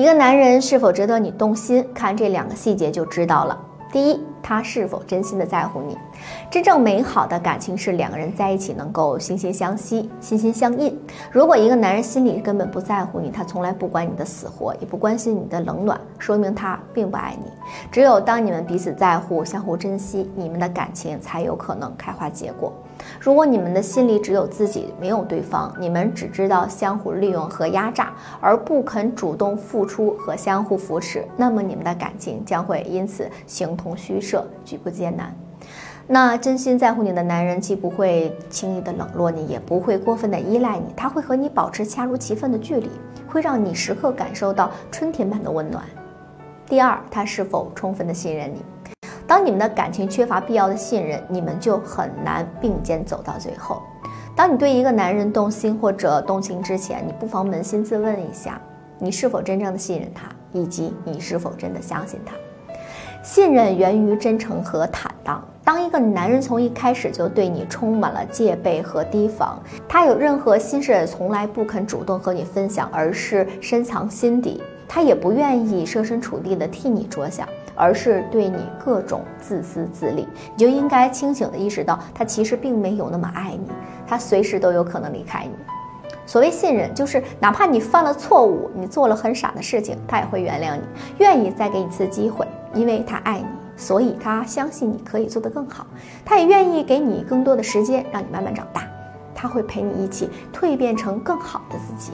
一个男人是否值得你动心，看这两个细节就知道了。第一，他是否真心的在乎你？真正美好的感情是两个人在一起能够惺惺相惜、心心相印。如果一个男人心里根本不在乎你，他从来不管你的死活，也不关心你的冷暖，说明他并不爱你。只有当你们彼此在乎、相互珍惜，你们的感情才有可能开花结果。如果你们的心里只有自己，没有对方，你们只知道相互利用和压榨，而不肯主动付出和相互扶持，那么你们的感情将会因此形同虚设，举步艰难。那真心在乎你的男人，既不会轻易的冷落你，也不会过分的依赖你，他会和你保持恰如其分的距离，会让你时刻感受到春天般的温暖。第二，他是否充分的信任你？当你们的感情缺乏必要的信任，你们就很难并肩走到最后。当你对一个男人动心或者动情之前，你不妨扪心自问一下：你是否真正的信任他，以及你是否真的相信他？信任源于真诚和坦荡。当一个男人从一开始就对你充满了戒备和提防，他有任何心事从来不肯主动和你分享，而是深藏心底，他也不愿意设身处地的替你着想。而是对你各种自私自利，你就应该清醒的意识到，他其实并没有那么爱你，他随时都有可能离开你。所谓信任，就是哪怕你犯了错误，你做了很傻的事情，他也会原谅你，愿意再给你一次机会，因为他爱你，所以他相信你可以做得更好，他也愿意给你更多的时间，让你慢慢长大，他会陪你一起蜕变成更好的自己。